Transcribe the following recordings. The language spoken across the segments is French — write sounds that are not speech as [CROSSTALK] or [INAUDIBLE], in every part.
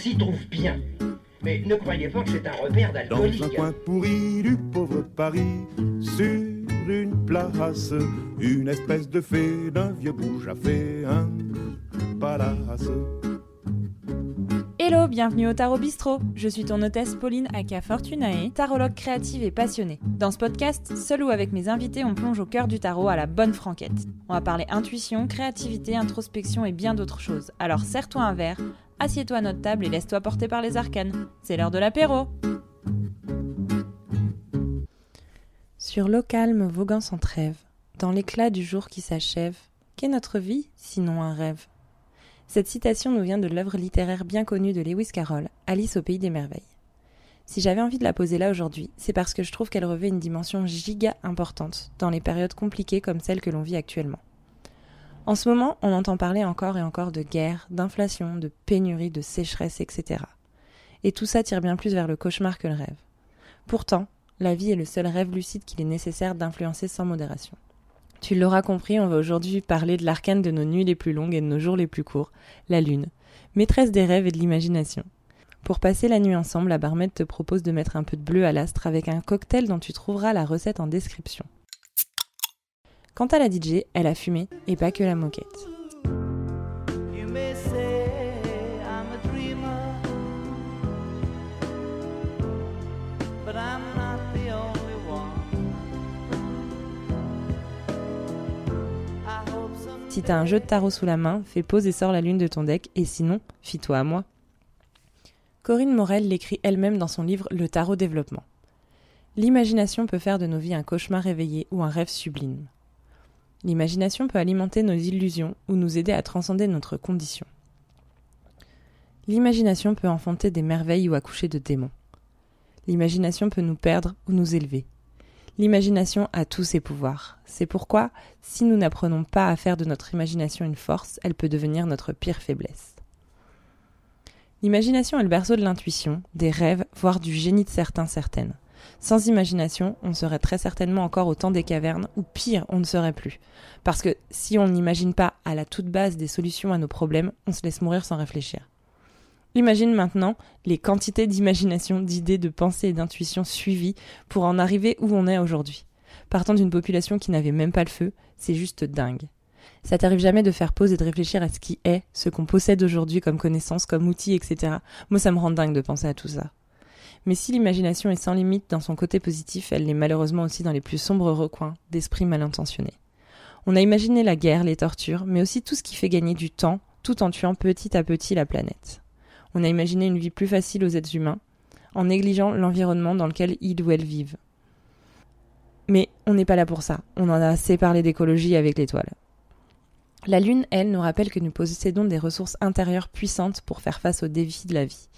s'y trouve bien. Mais ne croyez pas que c'est un repère d'alcoolique. Dans un coin pourri du pauvre Paris, sur une place, une espèce de fée d'un vieux bouge a fait un palace. Hello, bienvenue au Tarot Bistro. Je suis ton hôtesse Pauline Aka Fortunae, tarologue créative et passionnée. Dans ce podcast, seul ou avec mes invités, on plonge au cœur du tarot à la bonne franquette. On va parler intuition, créativité, introspection et bien d'autres choses. Alors serre-toi un verre, assieds-toi à notre table et laisse-toi porter par les arcanes. C'est l'heure de l'apéro. Sur l'eau calme voguant sans trêve, dans l'éclat du jour qui s'achève, qu'est notre vie sinon un rêve? Cette citation nous vient de l'œuvre littéraire bien connue de Lewis Carroll, Alice au pays des merveilles. Si j'avais envie de la poser là aujourd'hui, c'est parce que je trouve qu'elle revêt une dimension giga importante dans les périodes compliquées comme celles que l'on vit actuellement. En ce moment, on entend parler encore et encore de guerre, d'inflation, de pénurie, de sécheresse, etc. Et tout ça tire bien plus vers le cauchemar que le rêve. Pourtant, la vie est le seul rêve lucide qu'il est nécessaire d'influencer sans modération. Tu l'auras compris, on va aujourd'hui parler de l'arcane de nos nuits les plus longues et de nos jours les plus courts, la lune, maîtresse des rêves et de l'imagination. Pour passer la nuit ensemble, la barmette te propose de mettre un peu de bleu à l'astre avec un cocktail dont tu trouveras la recette en description. Quant à la DJ, elle a fumé, et pas que la moquette. Si t'as un jeu de tarot sous la main, fais pause et sors la lune de ton deck, et sinon, fie-toi à moi. Corinne Morel l'écrit elle-même dans son livre Le tarot développement. L'imagination peut faire de nos vies un cauchemar réveillé ou un rêve sublime. L'imagination peut alimenter nos illusions ou nous aider à transcender notre condition. L'imagination peut enfanter des merveilles ou accoucher de démons. L'imagination peut nous perdre ou nous élever. L'imagination a tous ses pouvoirs. C'est pourquoi, si nous n'apprenons pas à faire de notre imagination une force, elle peut devenir notre pire faiblesse. L'imagination est le berceau de l'intuition, des rêves, voire du génie de certains certaines. Sans imagination, on serait très certainement encore au temps des cavernes, ou pire, on ne serait plus. Parce que si on n'imagine pas à la toute base des solutions à nos problèmes, on se laisse mourir sans réfléchir. Imagine maintenant les quantités d'imagination, d'idées, de pensées et d'intuitions suivies pour en arriver où on est aujourd'hui. Partant d'une population qui n'avait même pas le feu, c'est juste dingue. Ça t'arrive jamais de faire pause et de réfléchir à ce qui est, ce qu'on possède aujourd'hui comme connaissances, comme outils, etc. Moi, ça me rend dingue de penser à tout ça. Mais si l'imagination est sans limite dans son côté positif, elle l'est malheureusement aussi dans les plus sombres recoins d'esprits mal intentionnés. On a imaginé la guerre, les tortures, mais aussi tout ce qui fait gagner du temps, tout en tuant petit à petit la planète. On a imaginé une vie plus facile aux êtres humains, en négligeant l'environnement dans lequel ils ou elles vivent. Mais on n'est pas là pour ça. On en a assez parlé d'écologie avec l'étoile. La Lune, elle, nous rappelle que nous possédons des ressources intérieures puissantes pour faire face aux défis de la vie.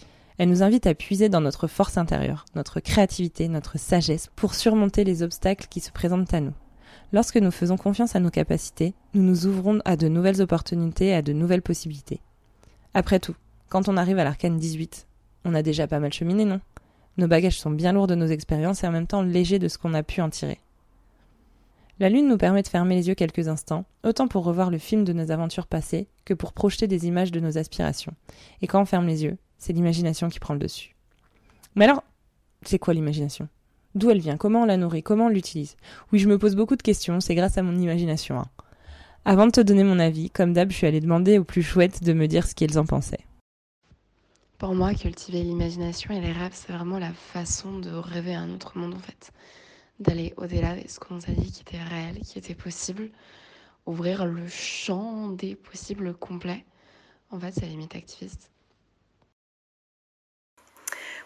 Elle nous invite à puiser dans notre force intérieure, notre créativité, notre sagesse pour surmonter les obstacles qui se présentent à nous. Lorsque nous faisons confiance à nos capacités, nous nous ouvrons à de nouvelles opportunités et à de nouvelles possibilités. Après tout, quand on arrive à l'arcane 18, on a déjà pas mal cheminé, non? Nos bagages sont bien lourds de nos expériences et en même temps légers de ce qu'on a pu en tirer. La lune nous permet de fermer les yeux quelques instants, autant pour revoir le film de nos aventures passées que pour projeter des images de nos aspirations. Et quand on ferme les yeux, c'est l'imagination qui prend le dessus. Mais alors, c'est quoi l'imagination? D'où elle vient? Comment on la nourrit? Comment on l'utilise? Oui, je me pose beaucoup de questions, c'est grâce à mon imagination. Hein. Avant de te donner mon avis, comme d'hab, je suis allée demander aux plus chouettes de me dire ce qu'ils en pensaient. Pour moi, cultiver l'imagination et les rêves, c'est vraiment la façon de rêver un autre monde en fait. D'aller au-delà de ce qu'on nous a dit qui était réel, qui était possible. Ouvrir le champ des possibles complets. En fait, c'est limite activiste.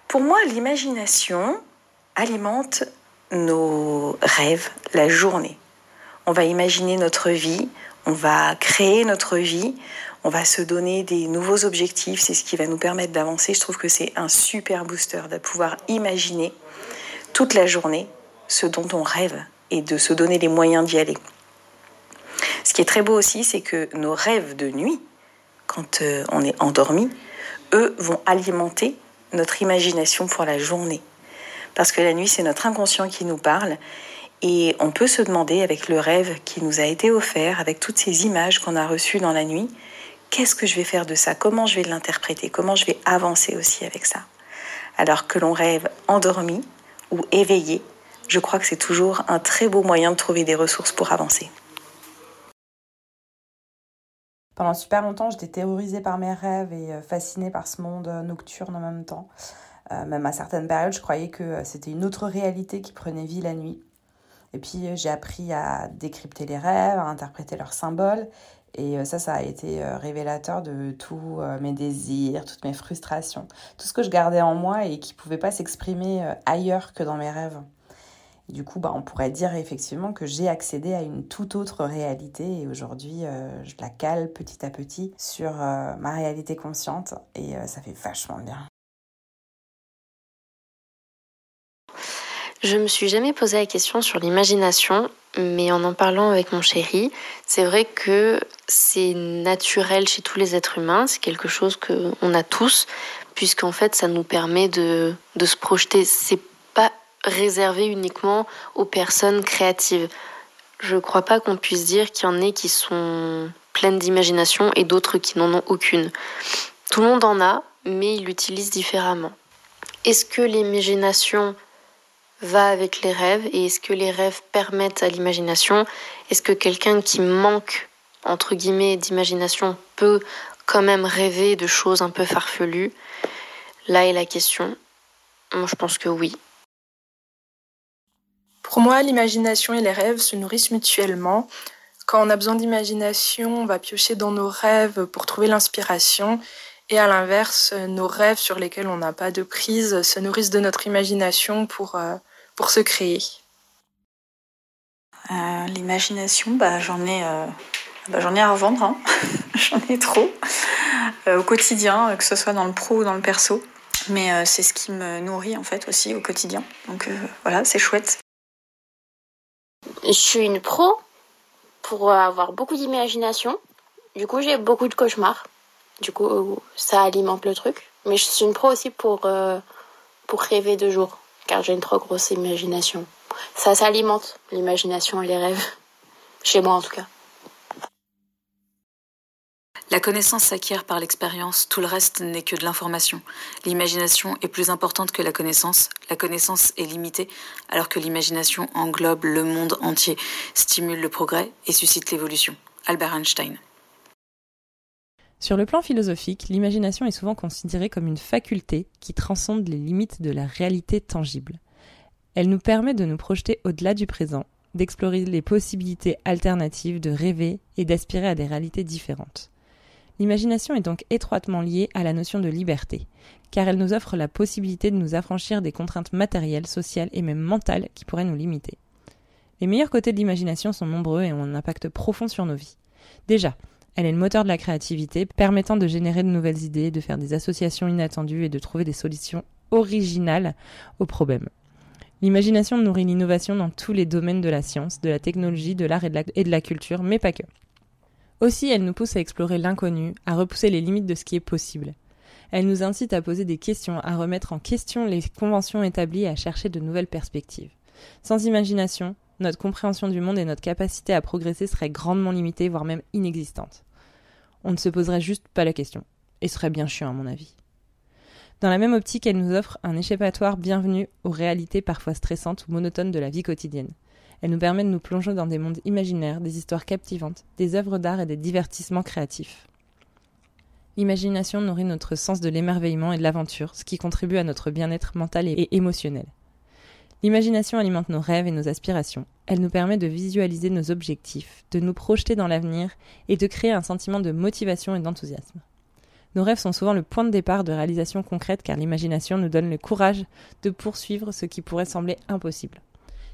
Pour moi, l'imagination alimente nos rêves la journée. On va imaginer notre vie, on va créer notre vie, on va se donner des nouveaux objectifs, c'est ce qui va nous permettre d'avancer. Je trouve que c'est un super booster de pouvoir imaginer toute la journée ce dont on rêve et de se donner les moyens d'y aller. Ce qui est très beau aussi, c'est que nos rêves de nuit, quand euh, on est endormi, eux vont alimenter notre imagination pour la journée. Parce que la nuit, c'est notre inconscient qui nous parle et on peut se demander avec le rêve qui nous a été offert, avec toutes ces images qu'on a reçues dans la nuit, qu'est-ce que je vais faire de ça? Comment je vais l'interpréter? Comment je vais avancer aussi avec ça? Alors que l'on rêve endormi ou éveillé, je crois que c'est toujours un très beau moyen de trouver des ressources pour avancer. Pendant super longtemps, j'étais terrorisée par mes rêves et euh, fascinée par ce monde euh, nocturne en même temps. Euh, même à certaines périodes, je croyais que c'était une autre réalité qui prenait vie la nuit. Et puis j'ai appris à décrypter les rêves, à interpréter leurs symboles. Et ça, ça a été révélateur de tous mes désirs, toutes mes frustrations, tout ce que je gardais en moi et qui ne pouvait pas s'exprimer ailleurs que dans mes rêves du coup, bah, on pourrait dire effectivement que j'ai accédé à une toute autre réalité et aujourd'hui, euh, je la cale petit à petit sur euh, ma réalité consciente et euh, ça fait vachement bien. Je me suis jamais posé la question sur l'imagination, mais en en parlant avec mon chéri, c'est vrai que c'est naturel chez tous les êtres humains, c'est quelque chose qu'on a tous, puisqu'en fait ça nous permet de, de se projeter. C'est pas réservé uniquement aux personnes créatives. Je crois pas qu'on puisse dire qu'il y en ait qui sont pleines d'imagination et d'autres qui n'en ont aucune. Tout le monde en a, mais il l'utilise différemment. Est-ce que l'imagination va avec les rêves et est-ce que les rêves permettent à l'imagination? Est-ce que quelqu'un qui manque, entre guillemets, d'imagination peut quand même rêver de choses un peu farfelues? Là est la question. Moi, je pense que oui. Pour moi, l'imagination et les rêves se nourrissent mutuellement. Quand on a besoin d'imagination, on va piocher dans nos rêves pour trouver l'inspiration. Et à l'inverse, nos rêves sur lesquels on n'a pas de prise se nourrissent de notre imagination pour, euh, pour se créer. Euh, l'imagination, bah, j'en ai, euh, bah, j'en ai à revendre, hein. [LAUGHS] j'en ai trop au quotidien, que ce soit dans le pro ou dans le perso. Mais c'est ce qui me nourrit en fait aussi au quotidien. Donc voilà, c'est chouette. Je suis une pro pour avoir beaucoup d'imagination. Du coup, j'ai beaucoup de cauchemars. Du coup, ça alimente le truc. Mais je suis une pro aussi pour, euh, pour rêver de jour, car j'ai une trop grosse imagination. Ça s'alimente, l'imagination et les rêves. Chez moi, en tout cas. La connaissance s'acquiert par l'expérience, tout le reste n'est que de l'information. L'imagination est plus importante que la connaissance, la connaissance est limitée, alors que l'imagination englobe le monde entier, stimule le progrès et suscite l'évolution. Albert Einstein. Sur le plan philosophique, l'imagination est souvent considérée comme une faculté qui transcende les limites de la réalité tangible. Elle nous permet de nous projeter au-delà du présent, d'explorer les possibilités alternatives, de rêver et d'aspirer à des réalités différentes. L'imagination est donc étroitement liée à la notion de liberté, car elle nous offre la possibilité de nous affranchir des contraintes matérielles, sociales et même mentales qui pourraient nous limiter. Les meilleurs côtés de l'imagination sont nombreux et ont un impact profond sur nos vies. Déjà, elle est le moteur de la créativité, permettant de générer de nouvelles idées, de faire des associations inattendues et de trouver des solutions originales aux problèmes. L'imagination nourrit l'innovation dans tous les domaines de la science, de la technologie, de l'art et, de la culture, mais pas que. Aussi, elle nous pousse à explorer l'inconnu, à repousser les limites de ce qui est possible. Elle nous incite à poser des questions, à remettre en question les conventions établies et à chercher de nouvelles perspectives. Sans imagination, notre compréhension du monde et notre capacité à progresser seraient grandement limitées, voire même inexistantes. On ne se poserait juste pas la question. Et serait bien chiant à mon avis. Dans la même optique, elle nous offre un échappatoire bienvenu aux réalités parfois stressantes ou monotones de la vie quotidienne. Elle nous permet de nous plonger dans des mondes imaginaires, des histoires captivantes, des œuvres d'art et des divertissements créatifs. L'imagination nourrit notre sens de l'émerveillement et de l'aventure, ce qui contribue à notre bien-être mental et émotionnel. L'imagination alimente nos rêves et nos aspirations. Elle nous permet de visualiser nos objectifs, de nous projeter dans l'avenir et de créer un sentiment de motivation et d'enthousiasme. Nos rêves sont souvent le point de départ de réalisations concrètes car l'imagination nous donne le courage de poursuivre ce qui pourrait sembler impossible.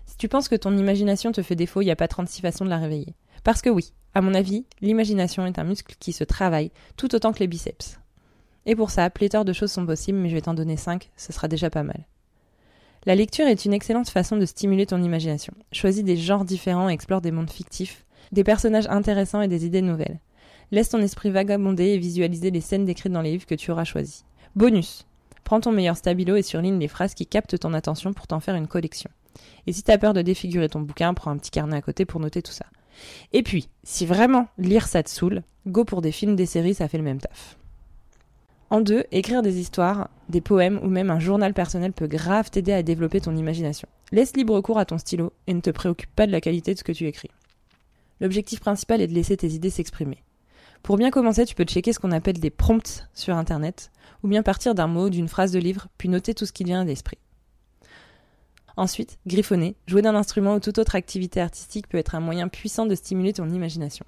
Si tu penses que ton imagination te fait défaut, il n'y a pas 36 façons de la réveiller. Parce que oui, à mon avis, l'imagination est un muscle qui se travaille tout autant que les biceps. Et pour ça, pléthore de choses sont possibles, mais je vais t'en donner 5, ce sera déjà pas mal. La lecture est une excellente façon de stimuler ton imagination. Choisis des genres différents et explore des mondes fictifs, des personnages intéressants et des idées nouvelles. Laisse ton esprit vagabonder et visualiser les scènes décrites dans les livres que tu auras choisis. Bonus Prends ton meilleur stabilo et surligne les phrases qui captent ton attention pour t'en faire une collection. Et si t'as peur de défigurer ton bouquin, prends un petit carnet à côté pour noter tout ça. Et puis, si vraiment lire ça te saoule, go pour des films, des séries, ça fait le même taf. En deux, écrire des histoires, des poèmes ou même un journal personnel peut grave t'aider à développer ton imagination. Laisse libre cours à ton stylo et ne te préoccupe pas de la qualité de ce que tu écris. L'objectif principal est de laisser tes idées s'exprimer. Pour bien commencer, tu peux checker ce qu'on appelle des prompts sur Internet, ou bien partir d'un mot, d'une phrase de livre, puis noter tout ce qui vient à l'esprit. Ensuite, griffonner, jouer d'un instrument ou toute autre activité artistique peut être un moyen puissant de stimuler ton imagination.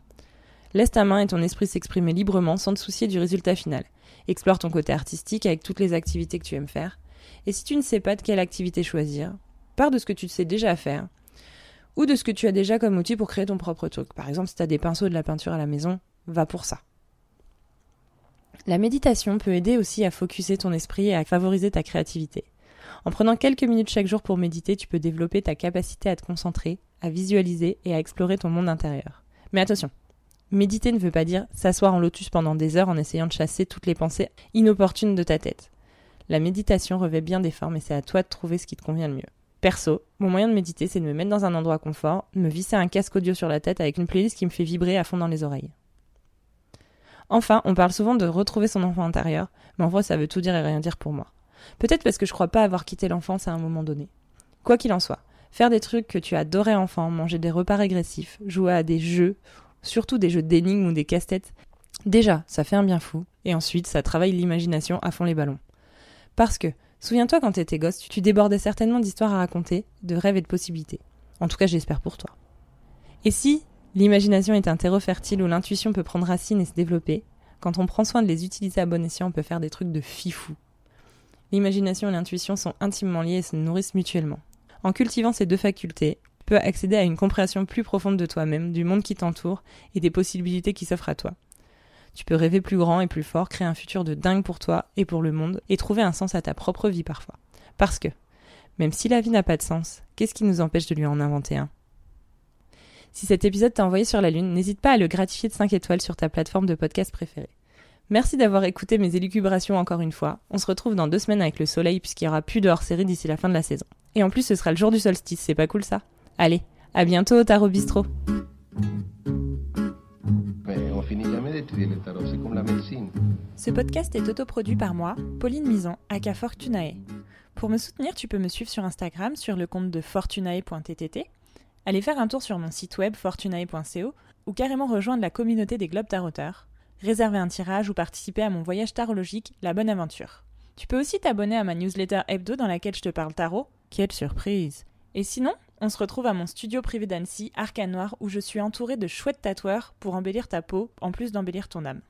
Laisse ta main et ton esprit s'exprimer librement sans te soucier du résultat final. Explore ton côté artistique avec toutes les activités que tu aimes faire. Et si tu ne sais pas de quelle activité choisir, pars de ce que tu sais déjà faire ou de ce que tu as déjà comme outil pour créer ton propre truc. Par exemple, si tu as des pinceaux de la peinture à la maison, va pour ça. La méditation peut aider aussi à focuser ton esprit et à favoriser ta créativité. En prenant quelques minutes chaque jour pour méditer, tu peux développer ta capacité à te concentrer, à visualiser et à explorer ton monde intérieur. Mais attention, Méditer ne veut pas dire s'asseoir en lotus pendant des heures en essayant de chasser toutes les pensées inopportunes de ta tête. La méditation revêt bien des formes et c'est à toi de trouver ce qui te convient le mieux. Perso, mon moyen de méditer, c'est de me mettre dans un endroit confort, me visser un casque audio sur la tête avec une playlist qui me fait vibrer à fond dans les oreilles. Enfin, on parle souvent de retrouver son enfant intérieur, mais en vrai, ça veut tout dire et rien dire pour moi. Peut-être parce que je crois pas avoir quitté l'enfance à un moment donné. Quoi qu'il en soit, faire des trucs que tu adorais enfant, manger des repas régressifs, jouer à des jeux surtout des jeux d'énigmes ou des casse-têtes. Déjà, ça fait un bien fou, et ensuite, ça travaille l'imagination à fond les ballons. Parce que, souviens-toi quand t'étais gosse, tu débordais certainement d'histoires à raconter, de rêves et de possibilités. En tout cas, j'espère pour toi. Et si l'imagination est un terreau fertile où l'intuition peut prendre racine et se développer, quand on prend soin de les utiliser à bon escient, on peut faire des trucs de fifou. L'imagination et l'intuition sont intimement liées et se nourrissent mutuellement. En cultivant ces deux facultés, peux accéder à une compréhension plus profonde de toi-même, du monde qui t'entoure et des possibilités qui s'offrent à toi. Tu peux rêver plus grand et plus fort, créer un futur de dingue pour toi et pour le monde, et trouver un sens à ta propre vie parfois. Parce que, même si la vie n'a pas de sens, qu'est-ce qui nous empêche de lui en inventer un? Si cet épisode t'a envoyé sur la Lune, n'hésite pas à le gratifier de 5 étoiles sur ta plateforme de podcast préférée. Merci d'avoir écouté mes élucubrations encore une fois. On se retrouve dans deux semaines avec le soleil puisqu'il y aura plus de hors-série d'ici la fin de la saison. Et en plus, ce sera le jour du solstice, c'est pas cool ça Allez, à bientôt au Tarot Bistro. Ce podcast est autoproduit par moi, Pauline Mison, aka Fortunae. Pour me soutenir, tu peux me suivre sur Instagram sur le compte de fortunae.ttt, aller faire un tour sur mon site web fortunae.co ou carrément rejoindre la communauté des Globes Taroteurs, réserver un tirage ou participer à mon voyage tarologique La Bonne Aventure. Tu peux aussi t'abonner à ma newsletter hebdo dans laquelle je te parle tarot. Quelle surprise Et sinon, on se retrouve à mon studio privé d'Annecy, Arcane Noir, où je suis entourée de chouettes tatoueurs pour embellir ta peau, en plus d'embellir ton âme.